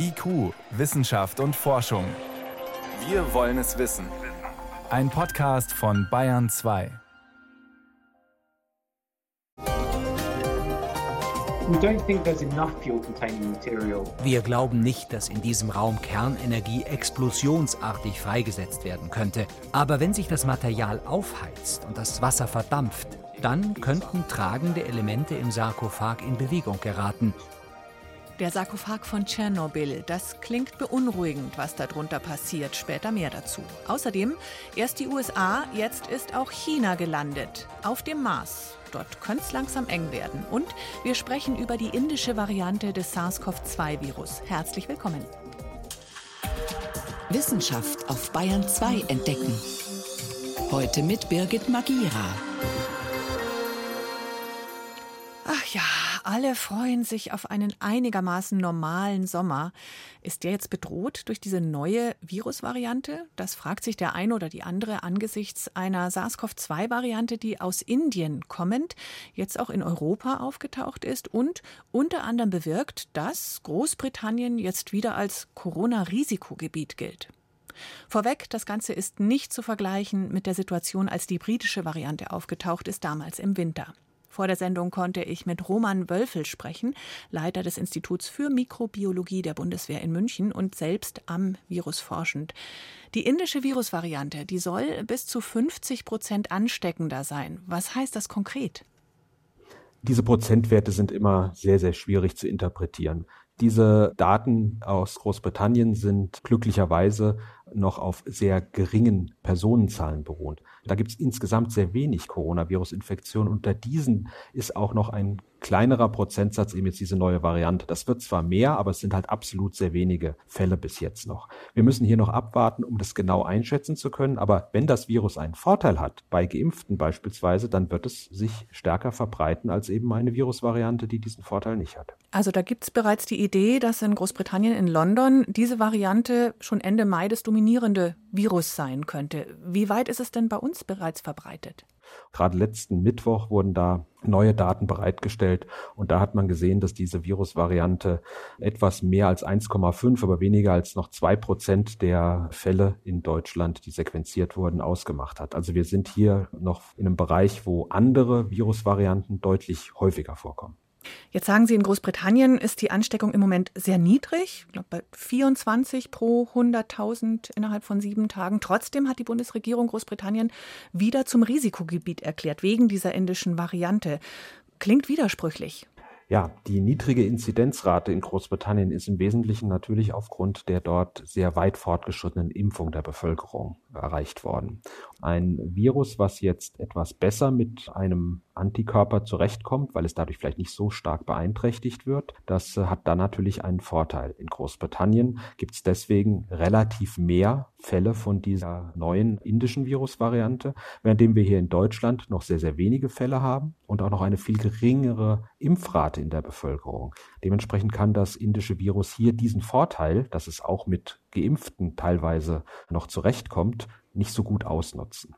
IQ, Wissenschaft und Forschung. Wir wollen es wissen. Ein Podcast von Bayern 2. Wir glauben nicht, dass in diesem Raum Kernenergie explosionsartig freigesetzt werden könnte. Aber wenn sich das Material aufheizt und das Wasser verdampft, dann könnten tragende Elemente im Sarkophag in Bewegung geraten. Der Sarkophag von Tschernobyl, das klingt beunruhigend, was darunter passiert. Später mehr dazu. Außerdem erst die USA, jetzt ist auch China gelandet. Auf dem Mars. Dort könnte es langsam eng werden. Und wir sprechen über die indische Variante des SARS-CoV-2-Virus. Herzlich willkommen. Wissenschaft auf Bayern 2 entdecken. Heute mit Birgit Magira. Alle freuen sich auf einen einigermaßen normalen Sommer. Ist der jetzt bedroht durch diese neue Virusvariante? Das fragt sich der eine oder die andere angesichts einer SARS-CoV-2-Variante, die aus Indien kommend jetzt auch in Europa aufgetaucht ist und unter anderem bewirkt, dass Großbritannien jetzt wieder als Corona-Risikogebiet gilt. Vorweg, das Ganze ist nicht zu vergleichen mit der Situation, als die britische Variante aufgetaucht ist, damals im Winter. Vor der Sendung konnte ich mit Roman Wölfel sprechen, Leiter des Instituts für Mikrobiologie der Bundeswehr in München und selbst am Virus forschend. Die indische Virusvariante, die soll bis zu 50 Prozent ansteckender sein. Was heißt das konkret? Diese Prozentwerte sind immer sehr, sehr schwierig zu interpretieren. Diese Daten aus Großbritannien sind glücklicherweise noch auf sehr geringen Personenzahlen beruht. Da gibt es insgesamt sehr wenig Coronavirus-Infektionen. Unter diesen ist auch noch ein kleinerer Prozentsatz eben jetzt diese neue Variante. Das wird zwar mehr, aber es sind halt absolut sehr wenige Fälle bis jetzt noch. Wir müssen hier noch abwarten, um das genau einschätzen zu können. Aber wenn das Virus einen Vorteil hat, bei Geimpften beispielsweise, dann wird es sich stärker verbreiten als eben eine Virusvariante, die diesen Vorteil nicht hat. Also da gibt es bereits die Idee, dass in Großbritannien, in London, diese Variante schon Ende Mai das dominierende Virus sein könnte. Wie weit ist es denn bei uns bereits verbreitet? Gerade letzten Mittwoch wurden da neue Daten bereitgestellt und da hat man gesehen, dass diese Virusvariante etwas mehr als 1,5, aber weniger als noch zwei Prozent der Fälle in Deutschland, die sequenziert wurden, ausgemacht hat. Also wir sind hier noch in einem Bereich, wo andere Virusvarianten deutlich häufiger vorkommen. Jetzt sagen Sie, in Großbritannien ist die Ansteckung im Moment sehr niedrig, ich glaube bei 24 pro 100.000 innerhalb von sieben Tagen. Trotzdem hat die Bundesregierung Großbritannien wieder zum Risikogebiet erklärt, wegen dieser indischen Variante. Klingt widersprüchlich. Ja, die niedrige Inzidenzrate in Großbritannien ist im Wesentlichen natürlich aufgrund der dort sehr weit fortgeschrittenen Impfung der Bevölkerung erreicht worden. Ein Virus, was jetzt etwas besser mit einem Antikörper zurechtkommt, weil es dadurch vielleicht nicht so stark beeinträchtigt wird, das hat dann natürlich einen Vorteil. In Großbritannien gibt es deswegen relativ mehr Fälle von dieser neuen indischen Virusvariante, währenddem wir hier in Deutschland noch sehr, sehr wenige Fälle haben und auch noch eine viel geringere Impfrate in der Bevölkerung. Dementsprechend kann das indische Virus hier diesen Vorteil, dass es auch mit Geimpften teilweise noch zurechtkommt, nicht so gut ausnutzen.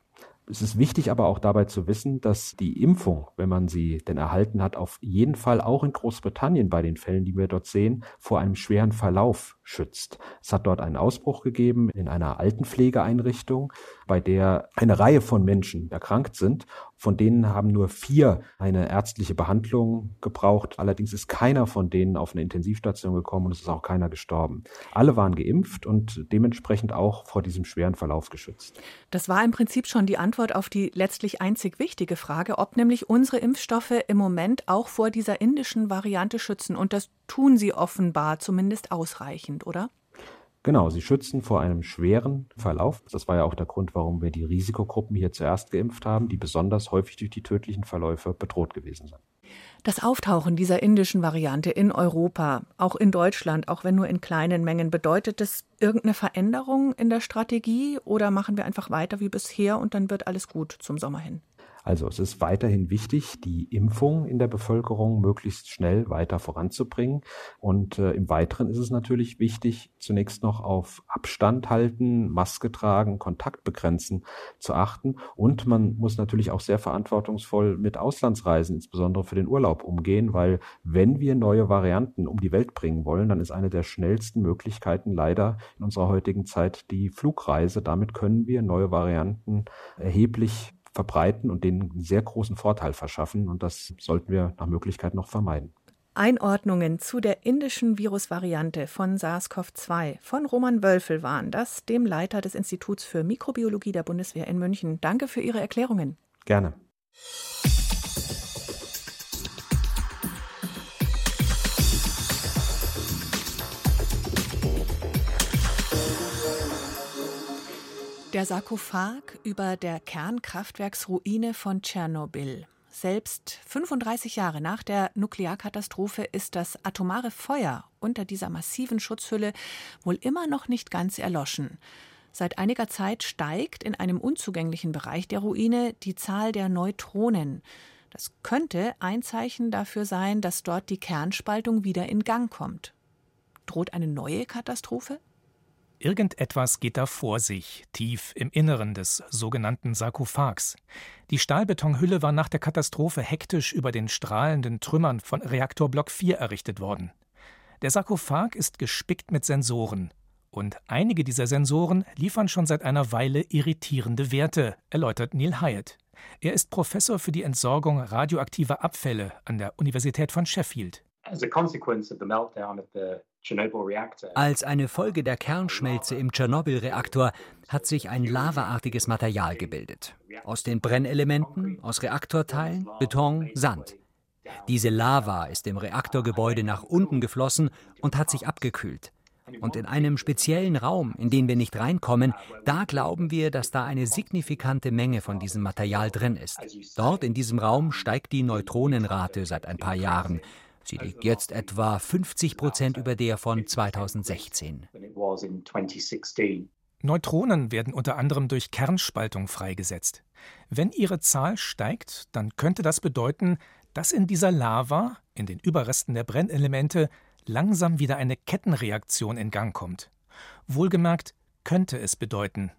Es ist wichtig aber auch dabei zu wissen, dass die Impfung, wenn man sie denn erhalten hat, auf jeden Fall auch in Großbritannien bei den Fällen, die wir dort sehen, vor einem schweren Verlauf schützt. Es hat dort einen Ausbruch gegeben in einer Altenpflegeeinrichtung, bei der eine Reihe von Menschen erkrankt sind. Von denen haben nur vier eine ärztliche Behandlung gebraucht. Allerdings ist keiner von denen auf eine Intensivstation gekommen und es ist auch keiner gestorben. Alle waren geimpft und dementsprechend auch vor diesem schweren Verlauf geschützt. Das war im Prinzip schon die Antwort auf die letztlich einzig wichtige Frage, ob nämlich unsere Impfstoffe im Moment auch vor dieser indischen Variante schützen. Und das tun sie offenbar zumindest ausreichend, oder? Genau, sie schützen vor einem schweren Verlauf. Das war ja auch der Grund, warum wir die Risikogruppen hier zuerst geimpft haben, die besonders häufig durch die tödlichen Verläufe bedroht gewesen sind. Das Auftauchen dieser indischen Variante in Europa, auch in Deutschland, auch wenn nur in kleinen Mengen, bedeutet das irgendeine Veränderung in der Strategie oder machen wir einfach weiter wie bisher und dann wird alles gut zum Sommer hin? Also es ist weiterhin wichtig, die Impfung in der Bevölkerung möglichst schnell weiter voranzubringen. Und äh, im Weiteren ist es natürlich wichtig, zunächst noch auf Abstand halten, Maske tragen, Kontakt begrenzen zu achten. Und man muss natürlich auch sehr verantwortungsvoll mit Auslandsreisen, insbesondere für den Urlaub, umgehen, weil wenn wir neue Varianten um die Welt bringen wollen, dann ist eine der schnellsten Möglichkeiten leider in unserer heutigen Zeit die Flugreise. Damit können wir neue Varianten erheblich verbreiten und denen einen sehr großen Vorteil verschaffen. Und das sollten wir nach Möglichkeit noch vermeiden. Einordnungen zu der indischen Virusvariante von SARS-CoV-2 von Roman Wölfel waren das, dem Leiter des Instituts für Mikrobiologie der Bundeswehr in München. Danke für Ihre Erklärungen. Gerne. Der Sarkophag über der Kernkraftwerksruine von Tschernobyl. Selbst 35 Jahre nach der Nuklearkatastrophe ist das atomare Feuer unter dieser massiven Schutzhülle wohl immer noch nicht ganz erloschen. Seit einiger Zeit steigt in einem unzugänglichen Bereich der Ruine die Zahl der Neutronen. Das könnte ein Zeichen dafür sein, dass dort die Kernspaltung wieder in Gang kommt. Droht eine neue Katastrophe? Irgendetwas geht da vor sich, tief im Inneren des sogenannten Sarkophags. Die Stahlbetonhülle war nach der Katastrophe hektisch über den strahlenden Trümmern von Reaktorblock 4 errichtet worden. Der Sarkophag ist gespickt mit Sensoren. Und einige dieser Sensoren liefern schon seit einer Weile irritierende Werte, erläutert Neil Hyatt. Er ist Professor für die Entsorgung radioaktiver Abfälle an der Universität von Sheffield. As a consequence of the meltdown of the als eine Folge der Kernschmelze im Tschernobyl-Reaktor hat sich ein lavaartiges Material gebildet. Aus den Brennelementen, aus Reaktorteilen, Beton, Sand. Diese Lava ist im Reaktorgebäude nach unten geflossen und hat sich abgekühlt. Und in einem speziellen Raum, in den wir nicht reinkommen, da glauben wir, dass da eine signifikante Menge von diesem Material drin ist. Dort in diesem Raum steigt die Neutronenrate seit ein paar Jahren. Sie liegt jetzt etwa 50 Prozent über der von 2016. Neutronen werden unter anderem durch Kernspaltung freigesetzt. Wenn ihre Zahl steigt, dann könnte das bedeuten, dass in dieser Lava, in den Überresten der Brennelemente, langsam wieder eine Kettenreaktion in Gang kommt. Wohlgemerkt könnte es bedeuten.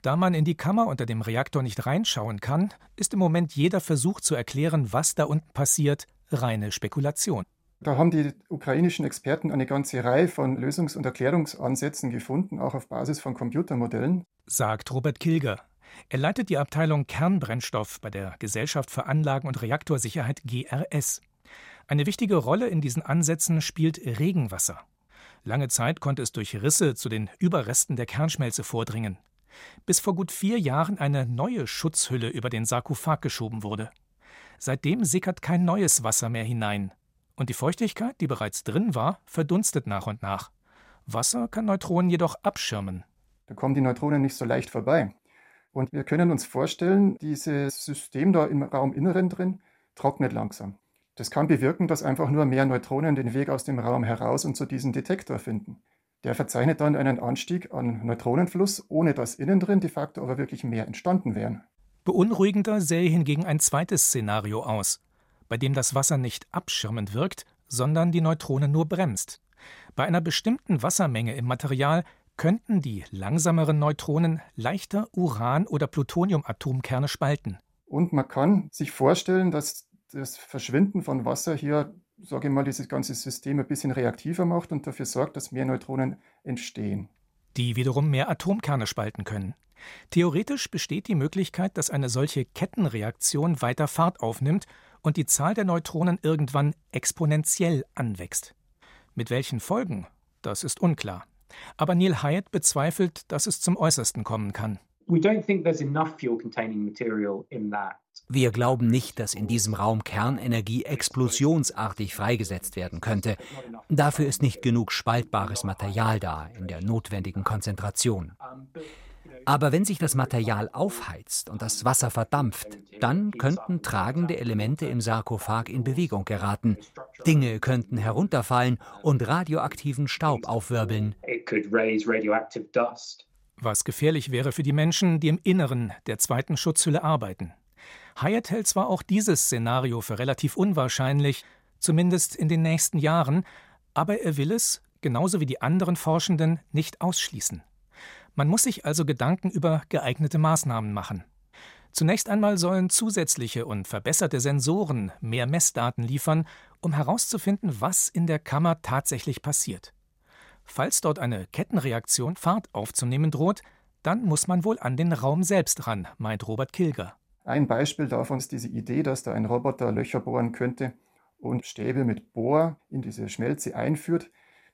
Da man in die Kammer unter dem Reaktor nicht reinschauen kann, ist im Moment jeder Versuch zu erklären, was da unten passiert, reine Spekulation. Da haben die ukrainischen Experten eine ganze Reihe von Lösungs- und Erklärungsansätzen gefunden, auch auf Basis von Computermodellen. Sagt Robert Kilger. Er leitet die Abteilung Kernbrennstoff bei der Gesellschaft für Anlagen- und Reaktorsicherheit GRS. Eine wichtige Rolle in diesen Ansätzen spielt Regenwasser. Lange Zeit konnte es durch Risse zu den Überresten der Kernschmelze vordringen, bis vor gut vier Jahren eine neue Schutzhülle über den Sarkophag geschoben wurde. Seitdem sickert kein neues Wasser mehr hinein. Und die Feuchtigkeit, die bereits drin war, verdunstet nach und nach. Wasser kann Neutronen jedoch abschirmen. Da kommen die Neutronen nicht so leicht vorbei. Und wir können uns vorstellen, dieses System da im Rauminneren drin trocknet langsam. Das kann bewirken, dass einfach nur mehr Neutronen den Weg aus dem Raum heraus und zu diesem Detektor finden. Der verzeichnet dann einen Anstieg an Neutronenfluss, ohne dass innen drin de facto aber wirklich mehr entstanden wären. Beunruhigender sähe hingegen ein zweites Szenario aus, bei dem das Wasser nicht abschirmend wirkt, sondern die Neutronen nur bremst. Bei einer bestimmten Wassermenge im Material könnten die langsameren Neutronen leichter Uran- oder Plutoniumatomkerne spalten. Und man kann sich vorstellen, dass das Verschwinden von Wasser hier, sage ich mal, dieses ganze System ein bisschen reaktiver macht und dafür sorgt, dass mehr Neutronen entstehen. Die wiederum mehr Atomkerne spalten können. Theoretisch besteht die Möglichkeit, dass eine solche Kettenreaktion weiter Fahrt aufnimmt und die Zahl der Neutronen irgendwann exponentiell anwächst. Mit welchen Folgen? Das ist unklar. Aber Neil Hyatt bezweifelt, dass es zum Äußersten kommen kann. Wir glauben nicht, dass in diesem Raum Kernenergie explosionsartig freigesetzt werden könnte. Dafür ist nicht genug spaltbares Material da in der notwendigen Konzentration. Aber wenn sich das Material aufheizt und das Wasser verdampft, dann könnten tragende Elemente im Sarkophag in Bewegung geraten. Dinge könnten herunterfallen und radioaktiven Staub aufwirbeln. Was gefährlich wäre für die Menschen, die im Inneren der zweiten Schutzhülle arbeiten. Hyatt hält zwar auch dieses Szenario für relativ unwahrscheinlich, zumindest in den nächsten Jahren, aber er will es, genauso wie die anderen Forschenden, nicht ausschließen. Man muss sich also Gedanken über geeignete Maßnahmen machen. Zunächst einmal sollen zusätzliche und verbesserte Sensoren mehr Messdaten liefern, um herauszufinden, was in der Kammer tatsächlich passiert. Falls dort eine Kettenreaktion Fahrt aufzunehmen droht, dann muss man wohl an den Raum selbst ran, meint Robert Kilger. Ein Beispiel davon ist diese Idee, dass da ein Roboter Löcher bohren könnte und Stäbe mit Bohr in diese Schmelze einführt.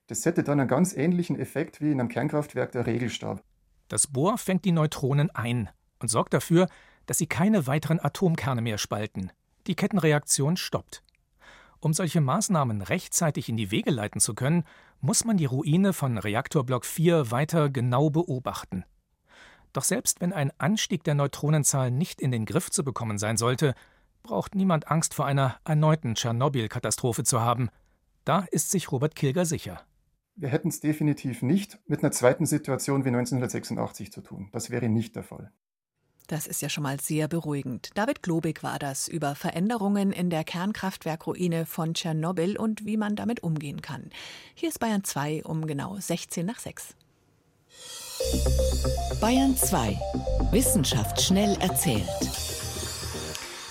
Das hätte dann einen ganz ähnlichen Effekt wie in einem Kernkraftwerk der Regelstab. Das Bohr fängt die Neutronen ein und sorgt dafür, dass sie keine weiteren Atomkerne mehr spalten. Die Kettenreaktion stoppt. Um solche Maßnahmen rechtzeitig in die Wege leiten zu können, muss man die Ruine von Reaktorblock 4 weiter genau beobachten. Doch selbst wenn ein Anstieg der Neutronenzahl nicht in den Griff zu bekommen sein sollte, braucht niemand Angst vor einer erneuten Tschernobyl-Katastrophe zu haben. Da ist sich Robert Kilger sicher. Wir hätten es definitiv nicht mit einer zweiten Situation wie 1986 zu tun. Das wäre nicht der Fall. Das ist ja schon mal sehr beruhigend. David Globig war das über Veränderungen in der Kernkraftwerkruine von Tschernobyl und wie man damit umgehen kann. Hier ist Bayern 2 um genau 16 nach 6. Bayern 2. Wissenschaft schnell erzählt.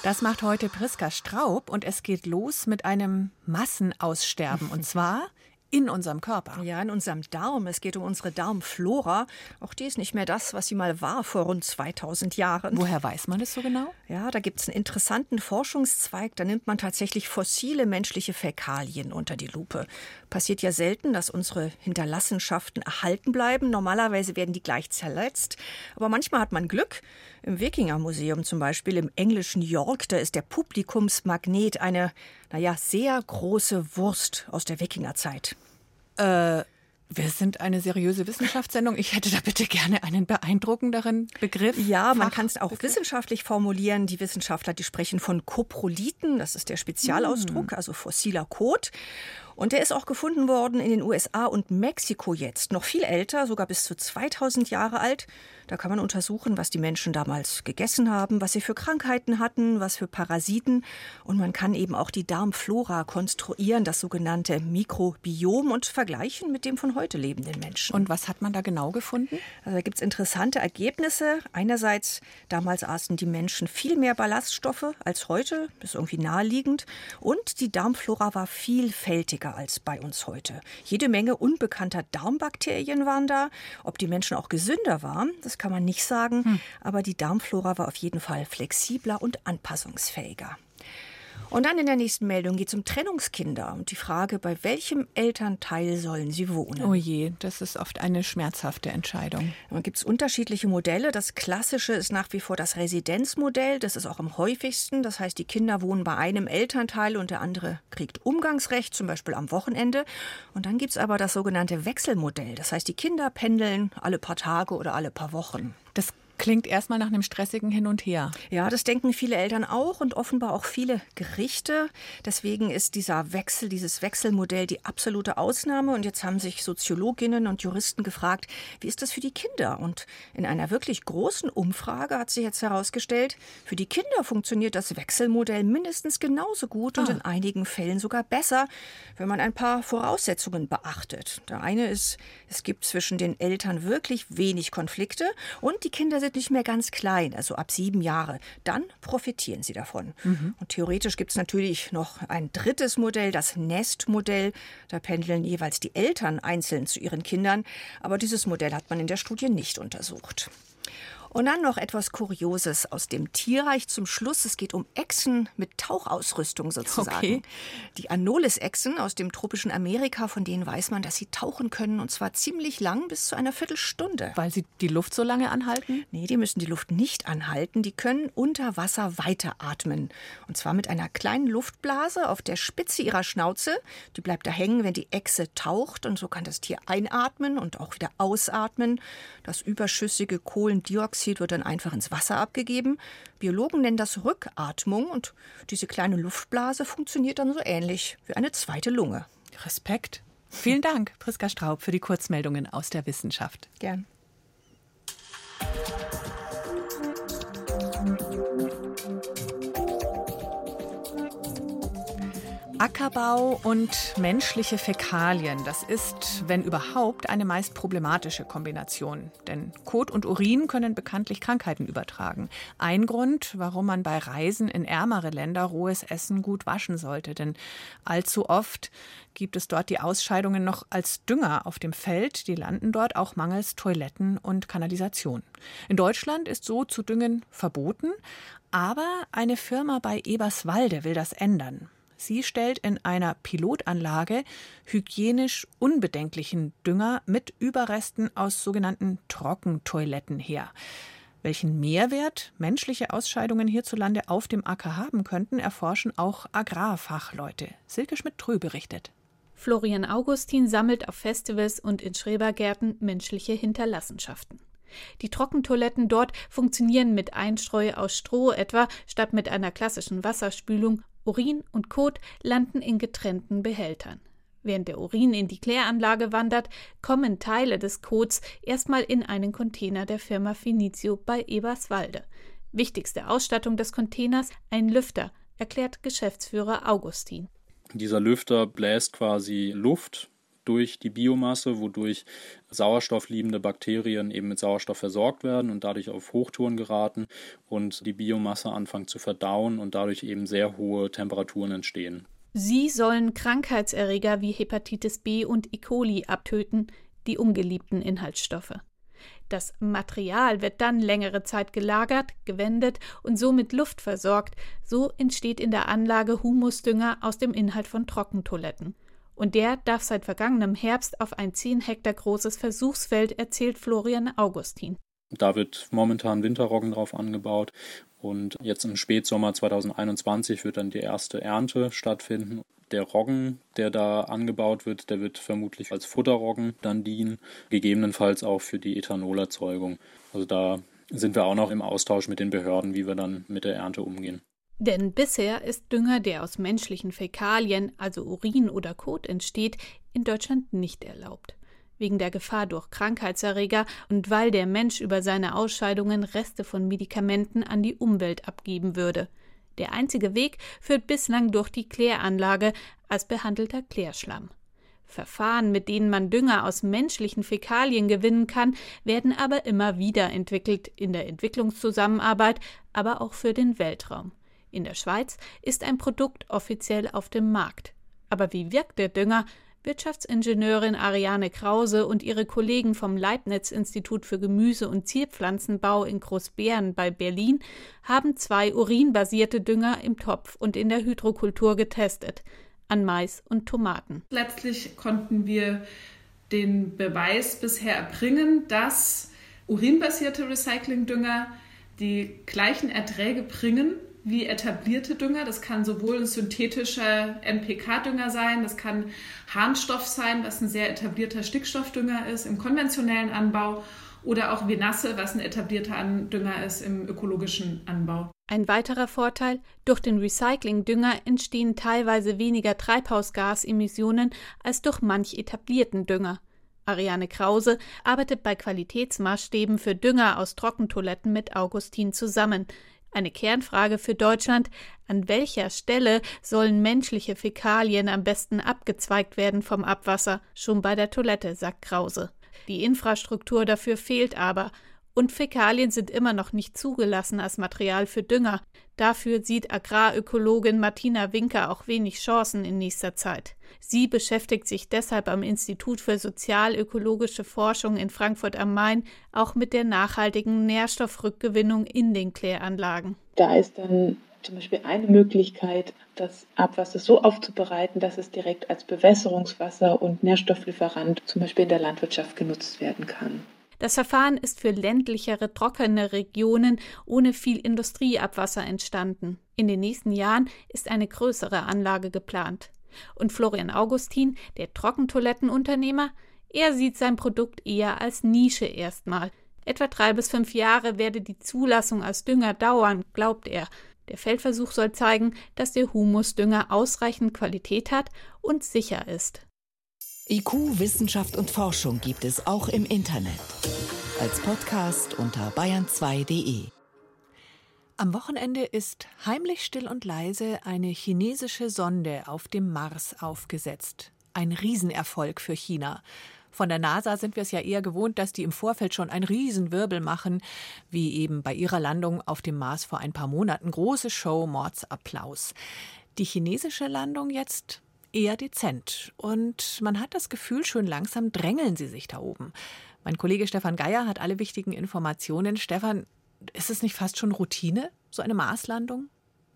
Das macht heute Priska Straub und es geht los mit einem Massenaussterben und zwar in unserem Körper. Ja, in unserem Darm. Es geht um unsere Darmflora. Auch die ist nicht mehr das, was sie mal war vor rund 2000 Jahren. Woher weiß man das so genau? Ja, da gibt es einen interessanten Forschungszweig. Da nimmt man tatsächlich fossile menschliche Fäkalien unter die Lupe. Passiert ja selten, dass unsere Hinterlassenschaften erhalten bleiben. Normalerweise werden die gleich zerletzt. Aber manchmal hat man Glück. Im Wikinger-Museum zum Beispiel im englischen York, da ist der Publikumsmagnet eine, naja, sehr große Wurst aus der Wikingerzeit. Äh, wir sind eine seriöse Wissenschaftssendung. Ich hätte da bitte gerne einen beeindruckenderen Begriff. Ja, man kann es auch wissenschaftlich formulieren. Die Wissenschaftler, die sprechen von Koprolithen, das ist der Spezialausdruck, hm. also fossiler Kot. Und der ist auch gefunden worden in den USA und Mexiko jetzt. Noch viel älter, sogar bis zu 2000 Jahre alt. Da kann man untersuchen, was die Menschen damals gegessen haben, was sie für Krankheiten hatten, was für Parasiten. Und man kann eben auch die Darmflora konstruieren, das sogenannte Mikrobiom und vergleichen mit dem von heute lebenden Menschen. Und was hat man da genau gefunden? Also da gibt es interessante Ergebnisse. Einerseits, damals aßen die Menschen viel mehr Ballaststoffe als heute, das ist irgendwie naheliegend. Und die Darmflora war vielfältiger stärker als bei uns heute. Jede Menge unbekannter Darmbakterien waren da. Ob die Menschen auch gesünder waren, das kann man nicht sagen. Hm. Aber die Darmflora war auf jeden Fall flexibler und anpassungsfähiger. Und dann in der nächsten Meldung geht es um Trennungskinder und die Frage, bei welchem Elternteil sollen sie wohnen. Oh je, das ist oft eine schmerzhafte Entscheidung. Da gibt es unterschiedliche Modelle. Das klassische ist nach wie vor das Residenzmodell. Das ist auch am häufigsten. Das heißt, die Kinder wohnen bei einem Elternteil und der andere kriegt Umgangsrecht, zum Beispiel am Wochenende. Und dann gibt es aber das sogenannte Wechselmodell. Das heißt, die Kinder pendeln alle paar Tage oder alle paar Wochen. Das Klingt erstmal nach einem stressigen Hin und Her. Ja, das denken viele Eltern auch und offenbar auch viele Gerichte. Deswegen ist dieser Wechsel, dieses Wechselmodell die absolute Ausnahme. Und jetzt haben sich Soziologinnen und Juristen gefragt, wie ist das für die Kinder? Und in einer wirklich großen Umfrage hat sich jetzt herausgestellt, für die Kinder funktioniert das Wechselmodell mindestens genauso gut ah. und in einigen Fällen sogar besser, wenn man ein paar Voraussetzungen beachtet. Der eine ist, es gibt zwischen den Eltern wirklich wenig Konflikte und die Kinder sind sind nicht mehr ganz klein, also ab sieben Jahre, dann profitieren sie davon. Mhm. Und theoretisch gibt es natürlich noch ein drittes Modell, das Nestmodell. Da pendeln jeweils die Eltern einzeln zu ihren Kindern. Aber dieses Modell hat man in der Studie nicht untersucht. Und dann noch etwas Kurioses aus dem Tierreich zum Schluss. Es geht um Echsen mit Tauchausrüstung sozusagen. Okay. Die Anolis-Echsen aus dem tropischen Amerika, von denen weiß man, dass sie tauchen können und zwar ziemlich lang, bis zu einer Viertelstunde. Weil sie die Luft so lange anhalten? Nee, die müssen die Luft nicht anhalten. Die können unter Wasser weiteratmen. Und zwar mit einer kleinen Luftblase auf der Spitze ihrer Schnauze. Die bleibt da hängen, wenn die Echse taucht. Und so kann das Tier einatmen und auch wieder ausatmen. Das überschüssige Kohlendioxid Stickoxid wird dann einfach ins Wasser abgegeben. Biologen nennen das Rückatmung und diese kleine Luftblase funktioniert dann so ähnlich wie eine zweite Lunge. Respekt. Vielen Dank, Priska Straub, für die Kurzmeldungen aus der Wissenschaft. Gern. Ackerbau und menschliche Fäkalien, das ist, wenn überhaupt, eine meist problematische Kombination. Denn Kot und Urin können bekanntlich Krankheiten übertragen. Ein Grund, warum man bei Reisen in ärmere Länder rohes Essen gut waschen sollte. Denn allzu oft gibt es dort die Ausscheidungen noch als Dünger auf dem Feld. Die landen dort auch mangels Toiletten und Kanalisation. In Deutschland ist so zu düngen verboten. Aber eine Firma bei Eberswalde will das ändern. Sie stellt in einer Pilotanlage hygienisch unbedenklichen Dünger mit Überresten aus sogenannten Trockentoiletten her. Welchen Mehrwert menschliche Ausscheidungen hierzulande auf dem Acker haben könnten, erforschen auch Agrarfachleute. Silke Schmidt-Trü berichtet. Florian Augustin sammelt auf Festivals und in Schrebergärten menschliche Hinterlassenschaften. Die Trockentoiletten dort funktionieren mit Einstreu aus Stroh etwa statt mit einer klassischen Wasserspülung Urin und Kot landen in getrennten Behältern. Während der Urin in die Kläranlage wandert, kommen Teile des Kots erstmal in einen Container der Firma Finizio bei Eberswalde. Wichtigste Ausstattung des Containers ein Lüfter, erklärt Geschäftsführer Augustin. Dieser Lüfter bläst quasi Luft durch die Biomasse, wodurch sauerstoffliebende Bakterien eben mit Sauerstoff versorgt werden und dadurch auf Hochtouren geraten und die Biomasse anfangen zu verdauen und dadurch eben sehr hohe Temperaturen entstehen. Sie sollen Krankheitserreger wie Hepatitis B und E. coli abtöten, die ungeliebten Inhaltsstoffe. Das Material wird dann längere Zeit gelagert, gewendet und so mit Luft versorgt. So entsteht in der Anlage Humusdünger aus dem Inhalt von Trockentoiletten. Und der darf seit vergangenem Herbst auf ein 10 Hektar großes Versuchsfeld, erzählt Florian Augustin. Da wird momentan Winterroggen drauf angebaut und jetzt im Spätsommer 2021 wird dann die erste Ernte stattfinden. Der Roggen, der da angebaut wird, der wird vermutlich als Futterroggen dann dienen, gegebenenfalls auch für die Ethanolerzeugung. Also da sind wir auch noch im Austausch mit den Behörden, wie wir dann mit der Ernte umgehen. Denn bisher ist Dünger, der aus menschlichen Fäkalien, also Urin oder Kot entsteht, in Deutschland nicht erlaubt. Wegen der Gefahr durch Krankheitserreger und weil der Mensch über seine Ausscheidungen Reste von Medikamenten an die Umwelt abgeben würde. Der einzige Weg führt bislang durch die Kläranlage als behandelter Klärschlamm. Verfahren, mit denen man Dünger aus menschlichen Fäkalien gewinnen kann, werden aber immer wieder entwickelt, in der Entwicklungszusammenarbeit, aber auch für den Weltraum. In der Schweiz ist ein Produkt offiziell auf dem Markt. Aber wie wirkt der Dünger? Wirtschaftsingenieurin Ariane Krause und ihre Kollegen vom Leibniz-Institut für Gemüse- und Zierpflanzenbau in Großbären bei Berlin haben zwei urinbasierte Dünger im Topf und in der Hydrokultur getestet, an Mais und Tomaten. Letztlich konnten wir den Beweis bisher erbringen, dass urinbasierte Recyclingdünger die gleichen Erträge bringen wie etablierte Dünger. Das kann sowohl ein synthetischer NPK-Dünger sein, das kann Harnstoff sein, was ein sehr etablierter Stickstoffdünger ist im konventionellen Anbau oder auch Venasse, was ein etablierter Dünger ist im ökologischen Anbau. Ein weiterer Vorteil, durch den Recyclingdünger entstehen teilweise weniger Treibhausgasemissionen als durch manch etablierten Dünger. Ariane Krause arbeitet bei Qualitätsmaßstäben für Dünger aus Trockentoiletten mit Augustin zusammen. Eine Kernfrage für Deutschland, an welcher Stelle sollen menschliche Fäkalien am besten abgezweigt werden vom Abwasser? Schon bei der Toilette, sagt Krause. Die Infrastruktur dafür fehlt aber, und Fäkalien sind immer noch nicht zugelassen als Material für Dünger. Dafür sieht Agrarökologin Martina Winker auch wenig Chancen in nächster Zeit. Sie beschäftigt sich deshalb am Institut für sozialökologische Forschung in Frankfurt am Main auch mit der nachhaltigen Nährstoffrückgewinnung in den Kläranlagen. Da ist dann zum Beispiel eine Möglichkeit, das Abwasser so aufzubereiten, dass es direkt als Bewässerungswasser und Nährstofflieferant zum Beispiel in der Landwirtschaft genutzt werden kann. Das Verfahren ist für ländlichere, trockene Regionen ohne viel Industrieabwasser entstanden. In den nächsten Jahren ist eine größere Anlage geplant. Und Florian Augustin, der Trockentoilettenunternehmer, er sieht sein Produkt eher als Nische erstmal. Etwa drei bis fünf Jahre werde die Zulassung als Dünger dauern, glaubt er. Der Feldversuch soll zeigen, dass der Humusdünger ausreichend Qualität hat und sicher ist. IQ, Wissenschaft und Forschung gibt es auch im Internet. Als Podcast unter bayern2.de. Am Wochenende ist heimlich still und leise eine chinesische Sonde auf dem Mars aufgesetzt. Ein Riesenerfolg für China. Von der NASA sind wir es ja eher gewohnt, dass die im Vorfeld schon einen Riesenwirbel machen, wie eben bei ihrer Landung auf dem Mars vor ein paar Monaten. Große Show, Mordsapplaus. Die chinesische Landung jetzt eher dezent. Und man hat das Gefühl, schön langsam drängeln sie sich da oben. Mein Kollege Stefan Geier hat alle wichtigen Informationen. Stefan, ist es nicht fast schon Routine, so eine Marslandung?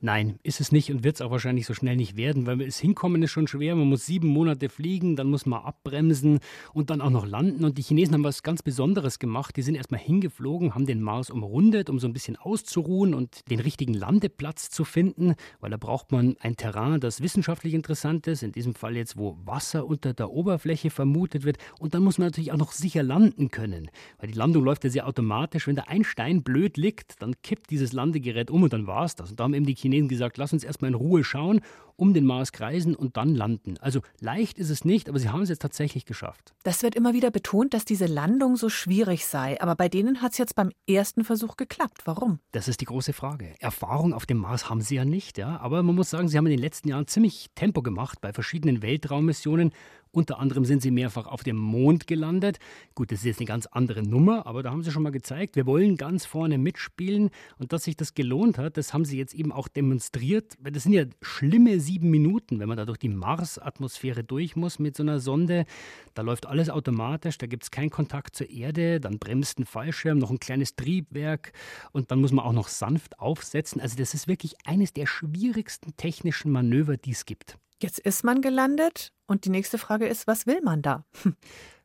Nein, ist es nicht und wird es auch wahrscheinlich so schnell nicht werden, weil es hinkommen ist schon schwer. Man muss sieben Monate fliegen, dann muss man abbremsen und dann auch noch landen. Und die Chinesen haben was ganz Besonderes gemacht. Die sind erstmal hingeflogen, haben den Mars umrundet, um so ein bisschen auszuruhen und den richtigen Landeplatz zu finden, weil da braucht man ein Terrain, das wissenschaftlich interessant ist. In diesem Fall jetzt, wo Wasser unter der Oberfläche vermutet wird. Und dann muss man natürlich auch noch sicher landen können, weil die Landung läuft ja sehr automatisch. Wenn da ein Stein blöd liegt, dann kippt dieses Landegerät um und dann war es das. Und da haben eben die Chinesen Chinesen gesagt, lass uns erstmal in Ruhe schauen, um den Mars kreisen und dann landen. Also leicht ist es nicht, aber sie haben es jetzt tatsächlich geschafft. Das wird immer wieder betont, dass diese Landung so schwierig sei. Aber bei denen hat es jetzt beim ersten Versuch geklappt. Warum? Das ist die große Frage. Erfahrung auf dem Mars haben sie ja nicht, ja. Aber man muss sagen, sie haben in den letzten Jahren ziemlich Tempo gemacht bei verschiedenen Weltraummissionen unter anderem sind sie mehrfach auf dem Mond gelandet. Gut, das ist jetzt eine ganz andere Nummer, aber da haben sie schon mal gezeigt, wir wollen ganz vorne mitspielen. Und dass sich das gelohnt hat, das haben sie jetzt eben auch demonstriert. Das sind ja schlimme sieben Minuten, wenn man da durch die Mars-Atmosphäre durch muss mit so einer Sonde. Da läuft alles automatisch, da gibt es keinen Kontakt zur Erde, dann bremst ein Fallschirm, noch ein kleines Triebwerk und dann muss man auch noch sanft aufsetzen. Also das ist wirklich eines der schwierigsten technischen Manöver, die es gibt. Jetzt ist man gelandet und die nächste Frage ist, was will man da?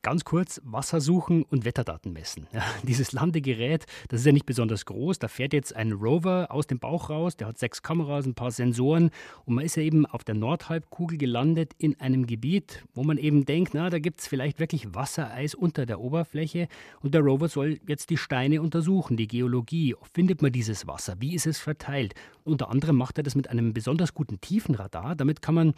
Ganz kurz, Wasser suchen und Wetterdaten messen. Ja, dieses Landegerät, das ist ja nicht besonders groß. Da fährt jetzt ein Rover aus dem Bauch raus, der hat sechs Kameras, ein paar Sensoren und man ist ja eben auf der Nordhalbkugel gelandet in einem Gebiet, wo man eben denkt, na, da gibt es vielleicht wirklich Wassereis unter der Oberfläche und der Rover soll jetzt die Steine untersuchen, die Geologie. Findet man dieses Wasser? Wie ist es verteilt? Unter anderem macht er das mit einem besonders guten Tiefenradar. Damit kann man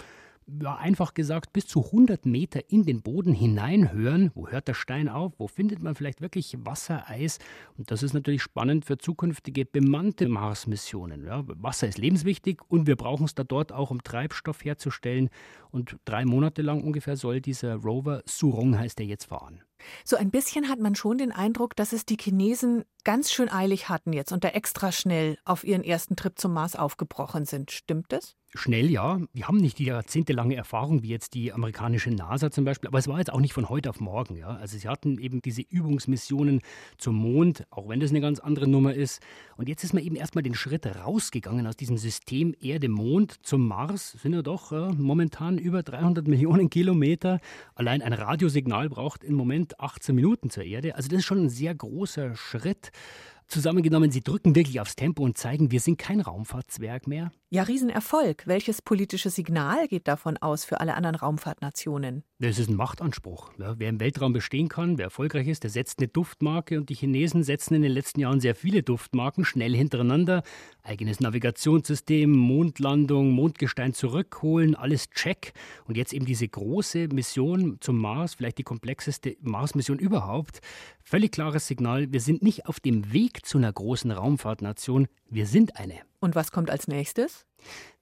ja, einfach gesagt, bis zu 100 Meter in den Boden hineinhören. Wo hört der Stein auf? Wo findet man vielleicht wirklich Wassereis? Und das ist natürlich spannend für zukünftige bemannte Mars-Missionen. Ja, Wasser ist lebenswichtig und wir brauchen es da dort auch, um Treibstoff herzustellen. Und drei Monate lang ungefähr soll dieser Rover, Surong heißt er jetzt, fahren. So ein bisschen hat man schon den Eindruck, dass es die Chinesen ganz schön eilig hatten jetzt und da extra schnell auf ihren ersten Trip zum Mars aufgebrochen sind. Stimmt das? Schnell, ja. Die haben nicht die jahrzehntelange Erfahrung wie jetzt die amerikanische NASA zum Beispiel, aber es war jetzt auch nicht von heute auf morgen. Ja. Also sie hatten eben diese Übungsmissionen zum Mond, auch wenn das eine ganz andere Nummer ist. Und jetzt ist man eben erstmal den Schritt rausgegangen aus diesem System Erde-Mond zum Mars. Sind ja doch äh, momentan über 300 Millionen Kilometer. Allein ein Radiosignal braucht im Moment 18 Minuten zur Erde. Also das ist schon ein sehr großer Schritt. Zusammengenommen, sie drücken wirklich aufs Tempo und zeigen, wir sind kein Raumfahrtzwerg mehr. Ja, Riesenerfolg. Welches politische Signal geht davon aus für alle anderen Raumfahrtnationen? Das ist ein Machtanspruch. Ja, wer im Weltraum bestehen kann, wer erfolgreich ist, der setzt eine Duftmarke und die Chinesen setzen in den letzten Jahren sehr viele Duftmarken schnell hintereinander. Eigenes Navigationssystem, Mondlandung, Mondgestein zurückholen, alles check. Und jetzt eben diese große Mission zum Mars, vielleicht die komplexeste Mars-Mission überhaupt. Völlig klares Signal, wir sind nicht auf dem Weg zu einer großen Raumfahrtnation, wir sind eine. Und was kommt als nächstes?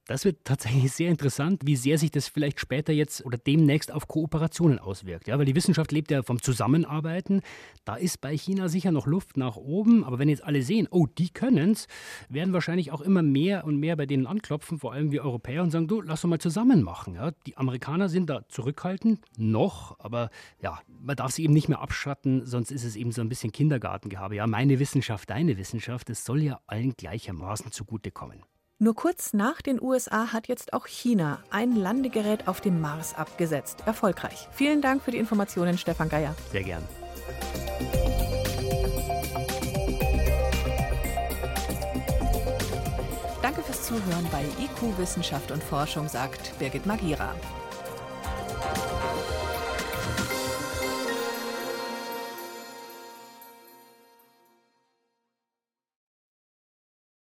Das wird tatsächlich sehr interessant, wie sehr sich das vielleicht später jetzt oder demnächst auf Kooperationen auswirkt. Ja, weil die Wissenschaft lebt ja vom Zusammenarbeiten. Da ist bei China sicher noch Luft nach oben. Aber wenn jetzt alle sehen, oh, die können es, werden wahrscheinlich auch immer mehr und mehr bei denen anklopfen, vor allem wir Europäer, und sagen, du, lass uns mal zusammen machen. Ja, die Amerikaner sind da zurückhaltend, noch, aber ja, man darf sie eben nicht mehr abschatten, sonst ist es eben so ein bisschen Kindergartengehabe. Ja, meine Wissenschaft, deine Wissenschaft, es soll ja allen gleichermaßen zugutekommen. Nur kurz nach den USA hat jetzt auch China ein Landegerät auf dem Mars abgesetzt. Erfolgreich. Vielen Dank für die Informationen, Stefan Geier. Sehr gern. Danke fürs Zuhören bei IQ Wissenschaft und Forschung, sagt Birgit Magira.